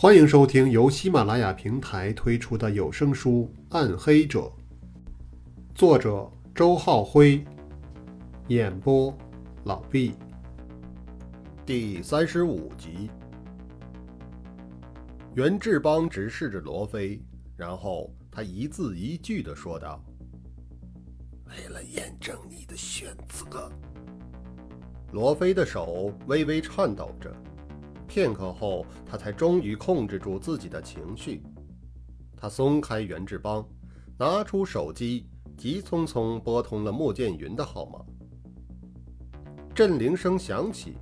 欢迎收听由喜马拉雅平台推出的有声书《暗黑者》，作者周浩辉，演播老毕。第三十五集，袁志邦直视着罗非，然后他一字一句的说道：“为了验证你的选择。”罗非的手微微颤抖着。片刻后，他才终于控制住自己的情绪。他松开袁志邦，拿出手机，急匆匆拨通了莫建云的号码。震铃声响起，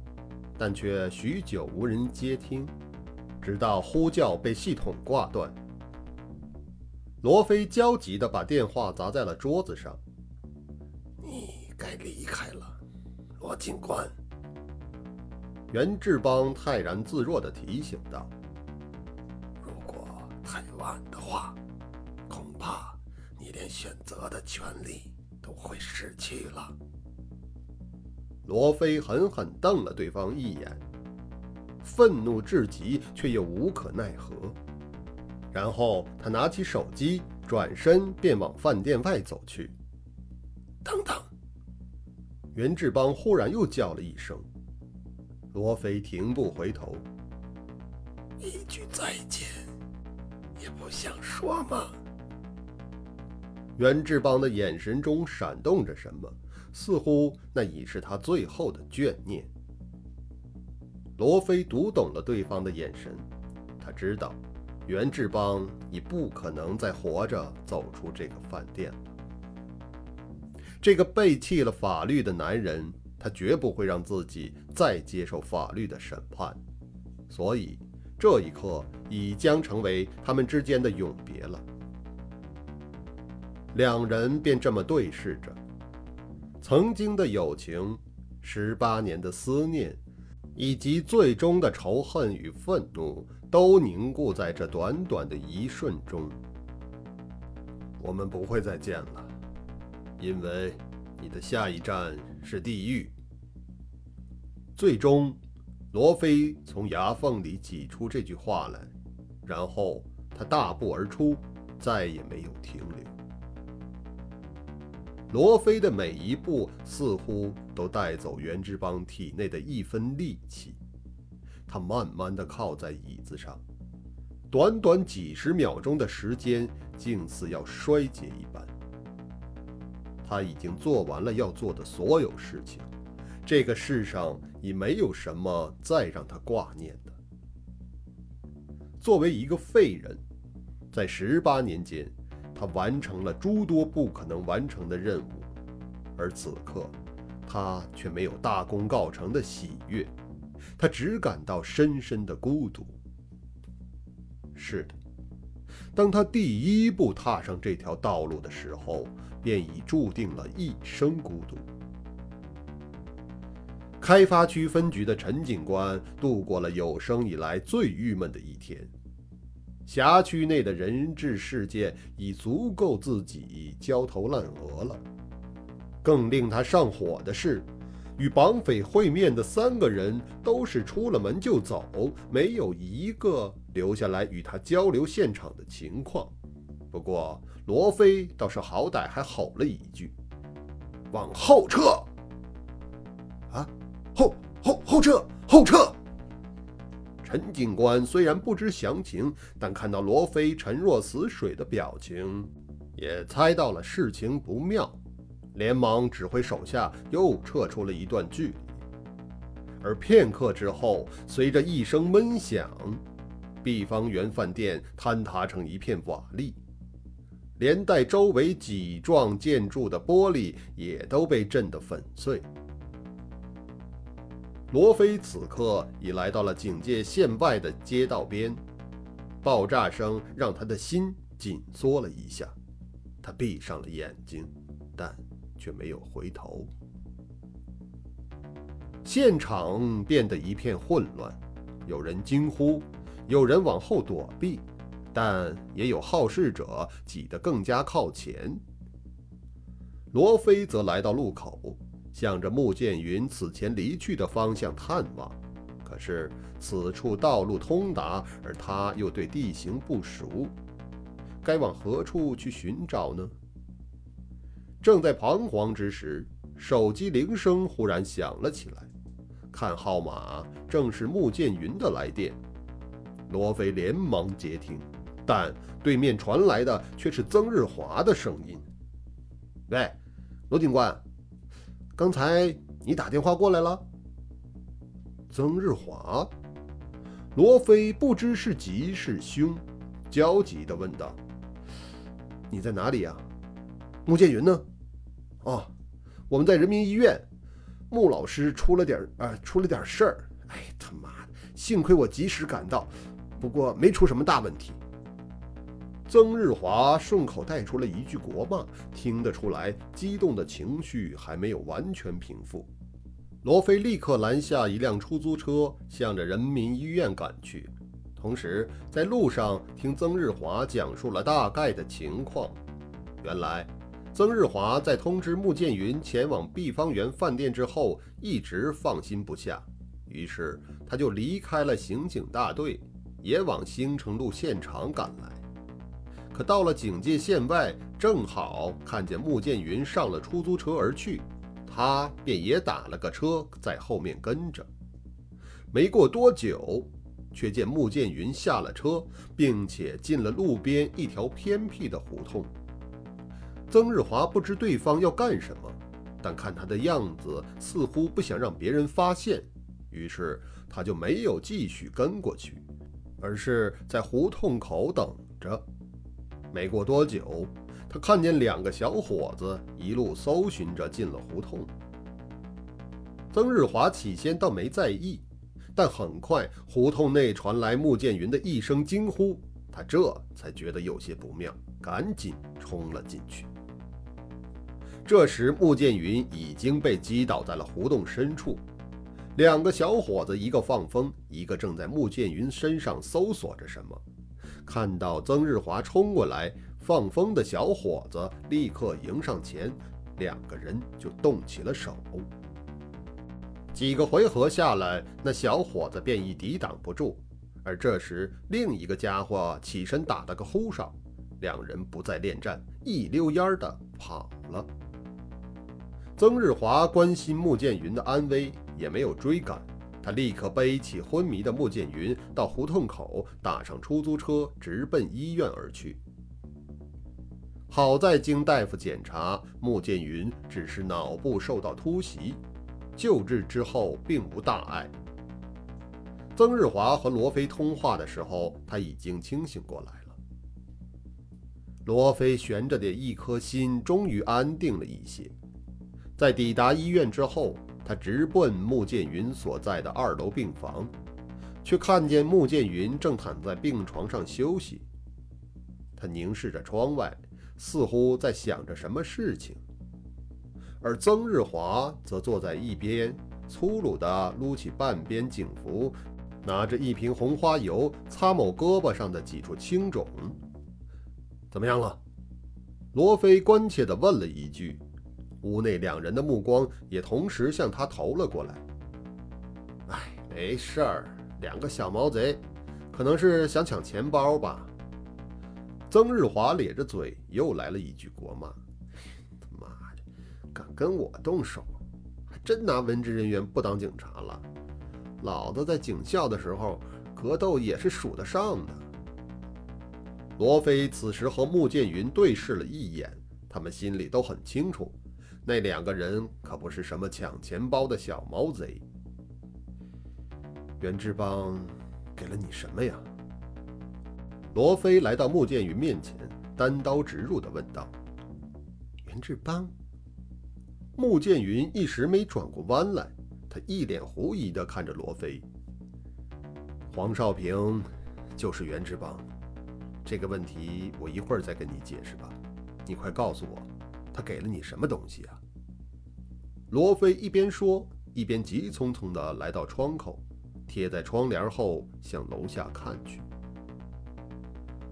但却许久无人接听，直到呼叫被系统挂断。罗非焦急地把电话砸在了桌子上：“你该离开了，罗警官。”袁志邦泰然自若地提醒道：“如果太晚的话，恐怕你连选择的权利都会失去了。”罗非狠狠瞪了对方一眼，愤怒至极，却又无可奈何。然后他拿起手机，转身便往饭店外走去。等等！袁志邦忽然又叫了一声。罗非停步回头，一句再见也不想说吗？袁志邦的眼神中闪动着什么，似乎那已是他最后的眷念。罗非读懂了对方的眼神，他知道袁志邦已不可能再活着走出这个饭店了。这个背弃了法律的男人。他绝不会让自己再接受法律的审判，所以这一刻已将成为他们之间的永别了。两人便这么对视着，曾经的友情，十八年的思念，以及最终的仇恨与愤怒，都凝固在这短短的一瞬中。我们不会再见了，因为。你的下一站是地狱。最终，罗非从牙缝里挤出这句话来，然后他大步而出，再也没有停留。罗非的每一步似乎都带走袁志邦体内的一分力气。他慢慢的靠在椅子上，短短几十秒钟的时间，竟似要衰竭一般。他已经做完了要做的所有事情，这个世上已没有什么再让他挂念的。作为一个废人，在十八年间，他完成了诸多不可能完成的任务，而此刻，他却没有大功告成的喜悦，他只感到深深的孤独。是的。当他第一步踏上这条道路的时候，便已注定了一生孤独。开发区分局的陈警官度过了有生以来最郁闷的一天。辖区内的人质事件已足够自己焦头烂额了。更令他上火的是，与绑匪会面的三个人都是出了门就走，没有一个。留下来与他交流现场的情况。不过罗非倒是好歹还吼了一句：“往后撤！”后撤，后撤！陈警官虽然不知详情，但看到罗非沉若死水的表情，也猜到了事情不妙，连忙指挥手下又撤出了一段距离。而片刻之后，随着一声闷响。碧方圆饭店坍塌成一片瓦砾，连带周围几幢建筑的玻璃也都被震得粉碎。罗非此刻已来到了警戒线外的街道边，爆炸声让他的心紧缩了一下，他闭上了眼睛，但却没有回头。现场变得一片混乱，有人惊呼。有人往后躲避，但也有好事者挤得更加靠前。罗非则来到路口，向着穆剑云此前离去的方向探望，可是此处道路通达，而他又对地形不熟，该往何处去寻找呢？正在彷徨之时，手机铃声忽然响了起来。看号码，正是穆剑云的来电。罗非连忙接听，但对面传来的却是曾日华的声音：“喂，罗警官，刚才你打电话过来了？”曾日华，罗非不知是吉是凶，焦急地问道：“你在哪里呀？穆剑云呢？哦，我们在人民医院。”穆老师出了点啊，出了点事儿。哎，他妈的！幸亏我及时赶到，不过没出什么大问题。曾日华顺口带出了一句国骂，听得出来，激动的情绪还没有完全平复。罗非立刻拦下一辆出租车，向着人民医院赶去，同时在路上听曾日华讲述了大概的情况。原来。曾日华在通知穆剑云前往碧芳园饭店之后，一直放心不下，于是他就离开了刑警大队，也往兴城路现场赶来。可到了警戒线外，正好看见穆剑云上了出租车而去，他便也打了个车在后面跟着。没过多久，却见穆剑云下了车，并且进了路边一条偏僻的胡同。曾日华不知对方要干什么，但看他的样子，似乎不想让别人发现，于是他就没有继续跟过去，而是在胡同口等着。没过多久，他看见两个小伙子一路搜寻着进了胡同。曾日华起先倒没在意，但很快胡同内传来穆剑云的一声惊呼，他这才觉得有些不妙，赶紧冲了进去。这时，穆剑云已经被击倒在了胡同深处。两个小伙子，一个放风，一个正在穆剑云身上搜索着什么。看到曾日华冲过来，放风的小伙子立刻迎上前，两个人就动起了手。几个回合下来，那小伙子便已抵挡不住。而这时，另一个家伙起身打了个呼哨，两人不再恋战，一溜烟儿的跑了。曾日华关心穆剑云的安危，也没有追赶。他立刻背起昏迷的穆剑云，到胡同口打上出租车，直奔医院而去。好在经大夫检查，穆剑云只是脑部受到突袭，救治之后并无大碍。曾日华和罗非通话的时候，他已经清醒过来了。罗非悬着的一颗心终于安定了一些。在抵达医院之后，他直奔穆剑云所在的二楼病房，却看见穆剑云正躺在病床上休息。他凝视着窗外，似乎在想着什么事情。而曾日华则坐在一边，粗鲁地撸起半边警服，拿着一瓶红花油擦某胳膊上的几处青肿。怎么样了？罗非关切地问了一句。屋内两人的目光也同时向他投了过来。哎，没事儿，两个小毛贼，可能是想抢钱包吧。曾日华咧着嘴又来了一句国骂：“他妈的，敢跟我动手，还真拿文职人员不当警察了。老子在警校的时候，格斗也是数得上的。”罗非此时和穆剑云对视了一眼，他们心里都很清楚。那两个人可不是什么抢钱包的小毛贼。袁志邦给了你什么呀？罗非来到穆剑云面前，单刀直入地问道：“袁志邦？”穆剑云一时没转过弯来，他一脸狐疑地看着罗非。黄少平就是袁志邦。这个问题我一会儿再跟你解释吧。你快告诉我。他给了你什么东西啊？罗非一边说，一边急匆匆地来到窗口，贴在窗帘后向楼下看去。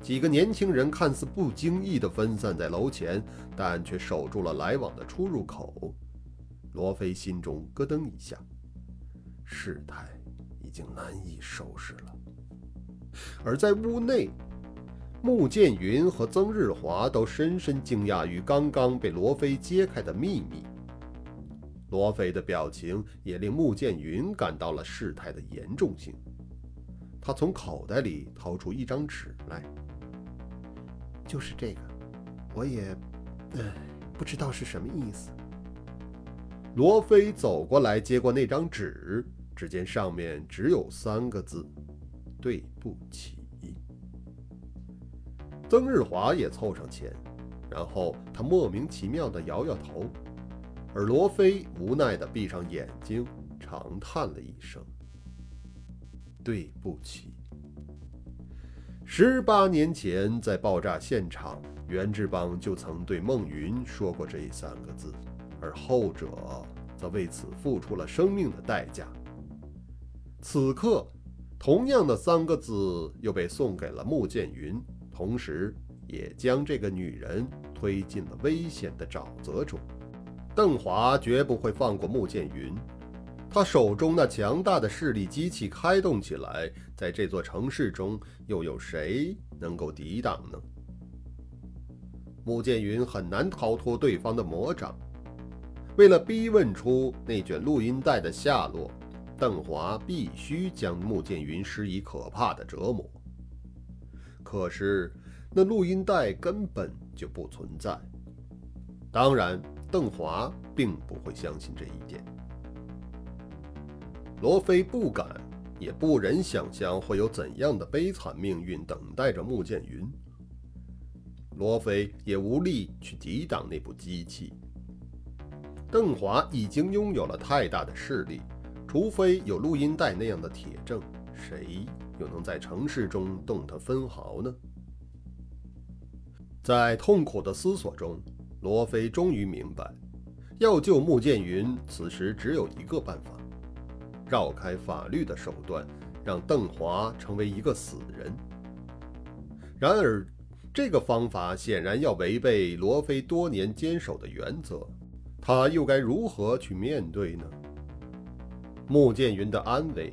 几个年轻人看似不经意地分散在楼前，但却守住了来往的出入口。罗非心中咯噔一下，事态已经难以收拾了。而在屋内，穆剑云和曾日华都深深惊讶于刚刚被罗非揭开的秘密。罗非的表情也令穆剑云感到了事态的严重性。他从口袋里掏出一张纸来，就是这个，我也，呃，不知道是什么意思。罗非走过来，接过那张纸，只见上面只有三个字：“对不起。”曾日华也凑上前，然后他莫名其妙地摇摇头，而罗非无奈地闭上眼睛，长叹了一声。对不起。十八年前，在爆炸现场，袁志邦就曾对孟云说过这三个字，而后者则为此付出了生命的代价。此刻，同样的三个字又被送给了穆剑云，同时也将这个女人推进了危险的沼泽中。邓华绝不会放过穆剑云。他手中那强大的势力机器开动起来，在这座城市中，又有谁能够抵挡呢？穆剑云很难逃脱对方的魔掌。为了逼问出那卷录音带的下落，邓华必须将穆剑云施以可怕的折磨。可是，那录音带根本就不存在。当然，邓华并不会相信这一点。罗非不敢，也不忍想象会有怎样的悲惨命运等待着穆剑云。罗非也无力去抵挡那部机器。邓华已经拥有了太大的势力，除非有录音带那样的铁证，谁又能在城市中动他分毫呢？在痛苦的思索中，罗非终于明白，要救穆剑云，此时只有一个办法。绕开法律的手段，让邓华成为一个死人。然而，这个方法显然要违背罗非多年坚守的原则，他又该如何去面对呢？穆剑云的安危，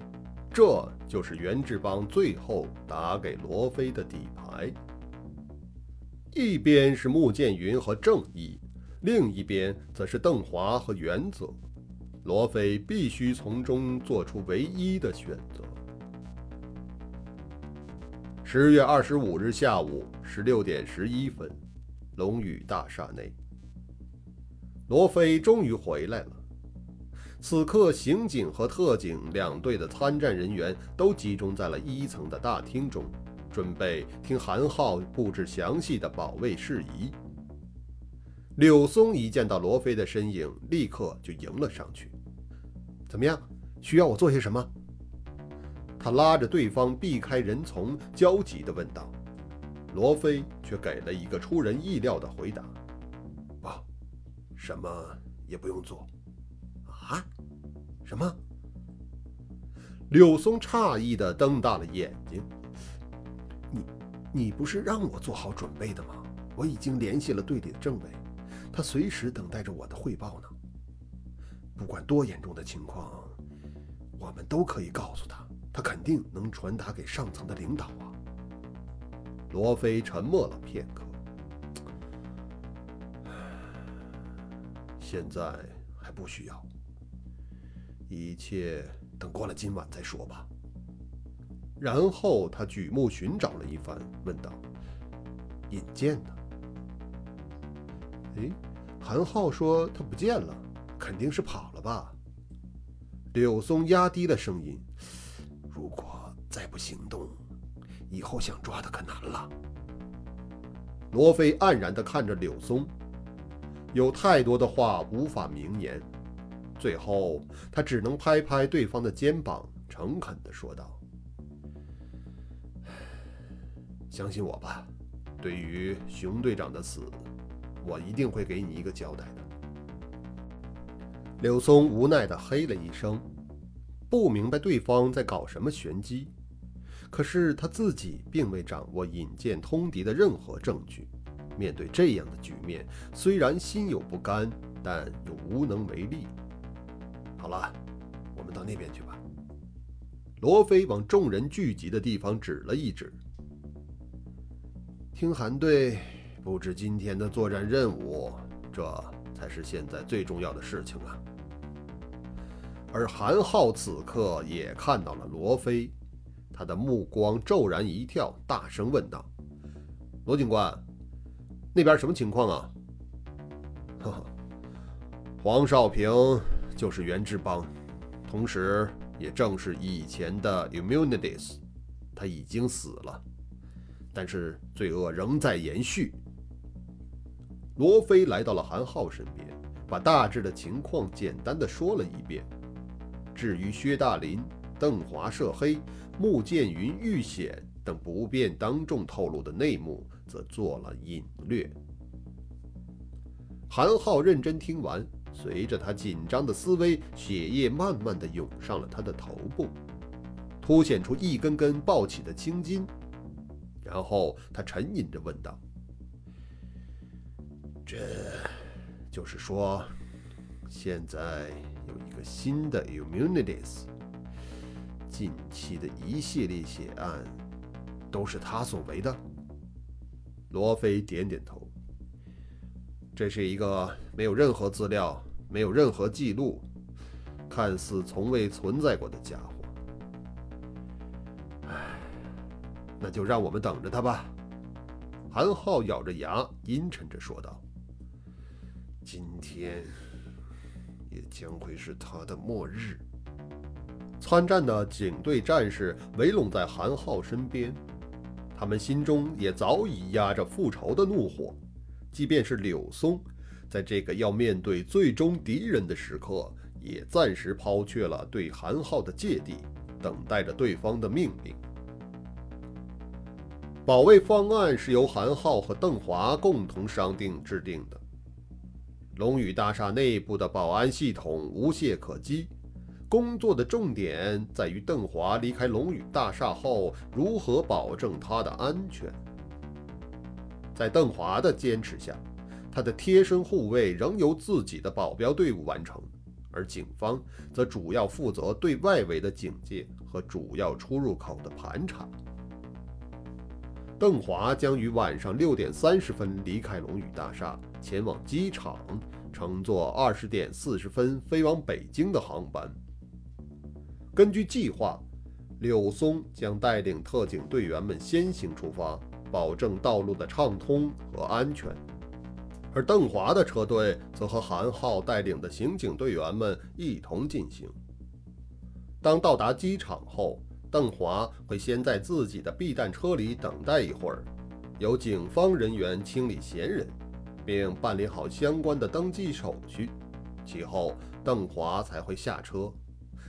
这就是袁志邦最后打给罗非的底牌。一边是穆剑云和正义，另一边则是邓华和原则。罗非必须从中做出唯一的选择。十月二十五日下午十六点十一分，龙宇大厦内，罗非终于回来了。此刻，刑警和特警两队的参战人员都集中在了一层的大厅中，准备听韩浩布置详细的保卫事宜。柳松一见到罗非的身影，立刻就迎了上去。怎么样？需要我做些什么？他拉着对方避开人丛，焦急地问道。罗非却给了一个出人意料的回答：“不，什么也不用做。”什么？柳松诧异地瞪大了眼睛：“你，你不是让我做好准备的吗？我已经联系了队里的政委。”他随时等待着我的汇报呢。不管多严重的情况，我们都可以告诉他，他肯定能传达给上层的领导啊。罗非沉默了片刻，现在还不需要，一切等过了今晚再说吧。然后他举目寻找了一番，问道：“尹健呢？”哎，韩浩说他不见了，肯定是跑了吧？柳松压低了声音：“如果再不行动，以后想抓他可难了。”罗非黯然地看着柳松，有太多的话无法明言，最后他只能拍拍对方的肩膀，诚恳地说道：“相信我吧，对于熊队长的死。”我一定会给你一个交代的。柳松无奈地嘿了一声，不明白对方在搞什么玄机。可是他自己并未掌握引荐通敌的任何证据，面对这样的局面，虽然心有不甘，但又无能为力。好了，我们到那边去吧。罗非往众人聚集的地方指了一指。听韩队布置今天的作战任务，这才是现在最重要的事情啊！而韩浩此刻也看到了罗非，他的目光骤然一跳，大声问道：“罗警官，那边什么情况啊？”“呵呵，黄少平就是袁志邦，同时也正是以前的 Immunities，他已经死了。”但是罪恶仍在延续。罗非来到了韩浩身边，把大致的情况简单的说了一遍。至于薛大林、邓华涉黑、穆剑云遇险等不便当众透露的内幕，则做了隐略。韩浩认真听完，随着他紧张的思维，血液慢慢的涌上了他的头部，凸显出一根根暴起的青筋。然后他沉吟着问道：“这就是说，现在有一个新的 Immunities，近期的一系列血案都是他所为的？”罗非点点头：“这是一个没有任何资料、没有任何记录，看似从未存在过的家伙。”那就让我们等着他吧。”韩浩咬着牙，阴沉着说道，“今天也将会是他的末日。”参战的警队战士围拢在韩浩身边，他们心中也早已压着复仇的怒火。即便是柳松，在这个要面对最终敌人的时刻，也暂时抛却了对韩浩的芥蒂，等待着对方的命令。保卫方案是由韩浩和邓华共同商定制定的。龙宇大厦内部的保安系统无懈可击，工作的重点在于邓华离开龙宇大厦后如何保证他的安全。在邓华的坚持下，他的贴身护卫仍由自己的保镖队伍完成，而警方则主要负责对外围的警戒和主要出入口的盘查。邓华将于晚上六点三十分离开龙宇大厦，前往机场，乘坐二十点四十分飞往北京的航班。根据计划，柳松将带领特警队员们先行出发，保证道路的畅通和安全；而邓华的车队则和韩浩带领的刑警队员们一同进行。当到达机场后，邓华会先在自己的避弹车里等待一会儿，由警方人员清理嫌人，并办理好相关的登记手续。其后，邓华才会下车，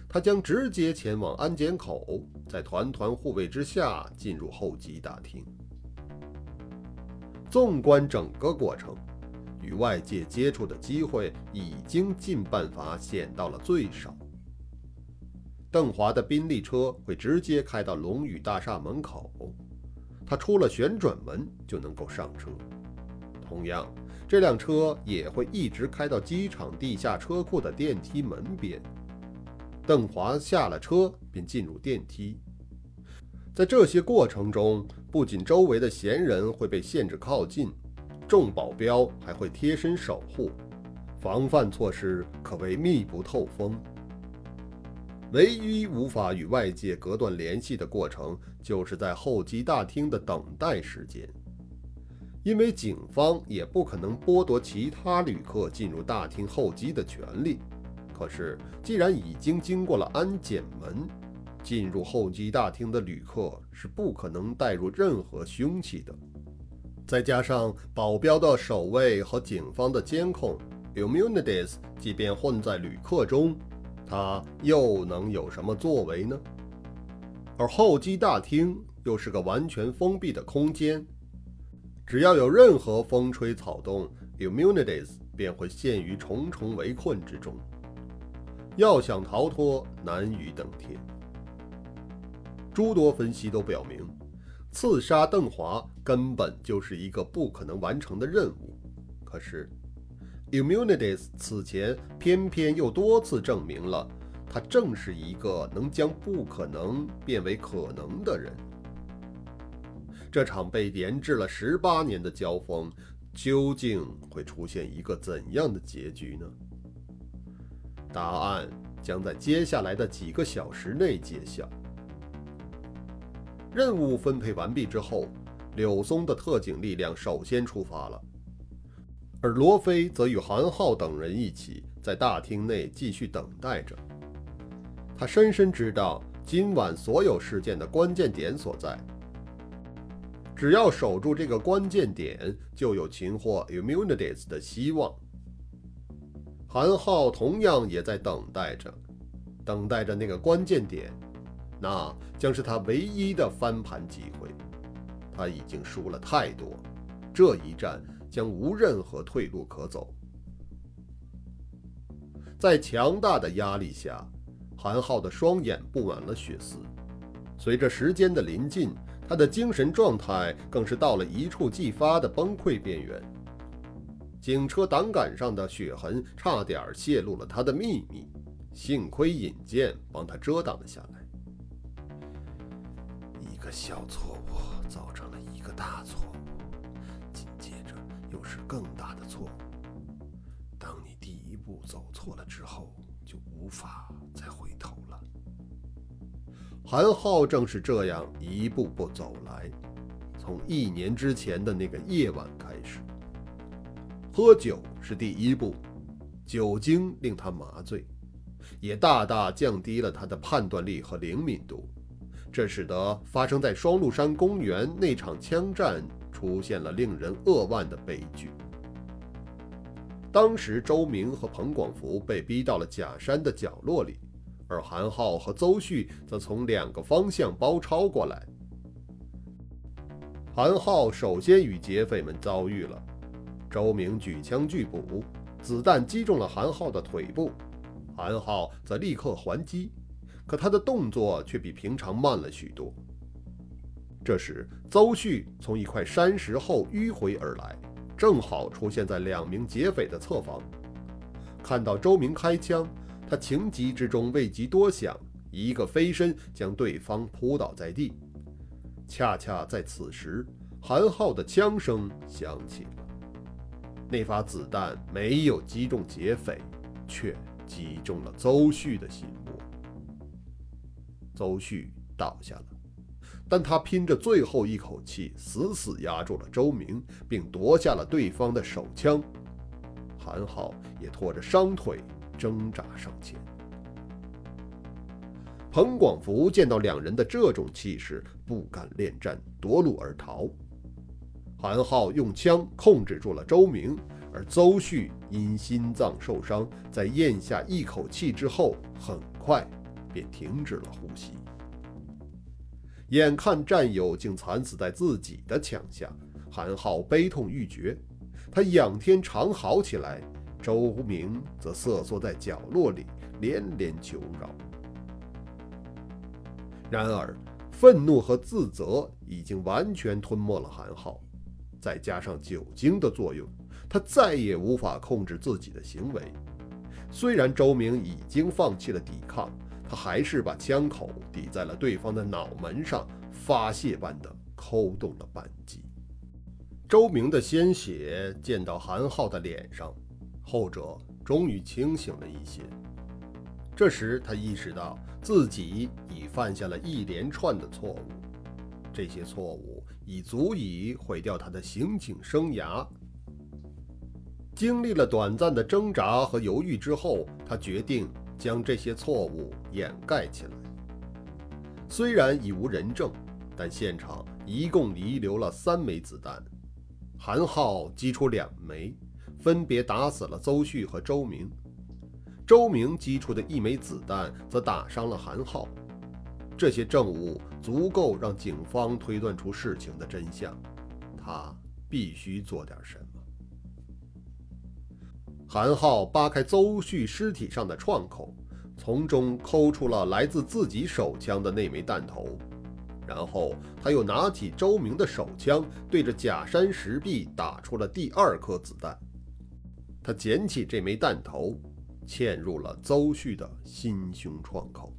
他将直接前往安检口，在团团护卫之下进入候机大厅。纵观整个过程，与外界接触的机会已经尽办法减到了最少。邓华的宾利车会直接开到龙宇大厦门口，他出了旋转门就能够上车。同样，这辆车也会一直开到机场地下车库的电梯门边。邓华下了车便进入电梯。在这些过程中，不仅周围的闲人会被限制靠近，众保镖还会贴身守护，防范措施可谓密不透风。唯一无法与外界隔断联系的过程，就是在候机大厅的等待时间。因为警方也不可能剥夺其他旅客进入大厅候机的权利。可是，既然已经经过了安检门，进入候机大厅的旅客是不可能带入任何凶器的。再加上保镖的守卫和警方的监控，Immunities 即便混在旅客中。他又能有什么作为呢？而候机大厅又是个完全封闭的空间，只要有任何风吹草动，Immunities 便会陷于重重围困之中，要想逃脱难于登天。诸多分析都表明，刺杀邓华根本就是一个不可能完成的任务。可是。Immunities 此前偏偏又多次证明了，他正是一个能将不可能变为可能的人。这场被研制了十八年的交锋，究竟会出现一个怎样的结局呢？答案将在接下来的几个小时内揭晓。任务分配完毕之后，柳松的特警力量首先出发了，而罗非则与韩浩等人一起在大厅内继续等待着。他深深知道今晚所有事件的关键点所在，只要守住这个关键点，就有擒获 Immunities 的希望。韩浩同样也在等待着，等待着那个关键点。那将是他唯一的翻盘机会。他已经输了太多，这一战将无任何退路可走。在强大的压力下，韩浩的双眼布满了血丝。随着时间的临近，他的精神状态更是到了一触即发的崩溃边缘。警车挡杆上的血痕差点泄露了他的秘密，幸亏引剑帮他遮挡了下来。一个小错误造成了一个大错误，紧接着又是更大的错误。当你第一步走错了之后，就无法再回头了。韩浩正是这样一步步走来，从一年之前的那个夜晚开始。喝酒是第一步，酒精令他麻醉，也大大降低了他的判断力和灵敏度。这使得发生在双鹿山公园那场枪战出现了令人扼腕的悲剧。当时，周明和彭广福被逼到了假山的角落里，而韩浩和邹旭则从两个方向包抄过来。韩浩首先与劫匪们遭遇了，周明举枪拒捕，子弹击中了韩浩的腿部，韩浩则立刻还击。可他的动作却比平常慢了许多。这时，邹旭从一块山石后迂回而来，正好出现在两名劫匪的侧方。看到周明开枪，他情急之中未及多想，一个飞身将对方扑倒在地。恰恰在此时，韩浩的枪声响起了。那发子弹没有击中劫匪，却击中了邹旭的心。邹旭倒下了，但他拼着最后一口气，死死压住了周明，并夺下了对方的手枪。韩浩也拖着伤腿挣扎上前。彭广福见到两人的这种气势，不敢恋战，夺路而逃。韩浩用枪控制住了周明，而邹旭因心脏受伤，在咽下一口气之后，很快。便停止了呼吸。眼看战友竟惨死在自己的枪下，韩浩悲痛欲绝，他仰天长嚎起来。周明则瑟缩在角落里，连连求饶。然而，愤怒和自责已经完全吞没了韩浩，再加上酒精的作用，他再也无法控制自己的行为。虽然周明已经放弃了抵抗。他还是把枪口抵在了对方的脑门上，发泄般的扣动了扳机。周明的鲜血溅到韩浩的脸上，后者终于清醒了一些。这时，他意识到自己已犯下了一连串的错误，这些错误已足以毁掉他的刑警生涯。经历了短暂的挣扎和犹豫之后，他决定。将这些错误掩盖起来。虽然已无人证，但现场一共遗留了三枚子弹。韩浩击出两枚，分别打死了邹旭和周明。周明击出的一枚子弹则打伤了韩浩。这些证物足够让警方推断出事情的真相。他必须做点什么。韩浩扒开邹旭尸体上的创口，从中抠出了来自自己手枪的那枚弹头，然后他又拿起周明的手枪，对着假山石壁打出了第二颗子弹。他捡起这枚弹头，嵌入了邹旭的心胸创口。